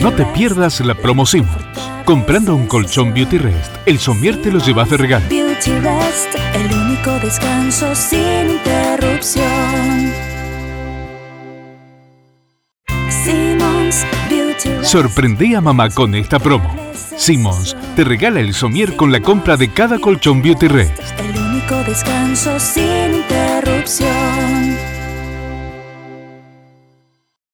No te pierdas la promo Comprando un colchón Beauty Rest, el somier te lo llevas de regalo. Beauty Rest, el único descanso sin interrupción. Simmons Beauty Rest. A mamá con esta promo. Simmons te regala el somier con la compra de cada colchón Beauty Rest. El único descanso sin interrupción.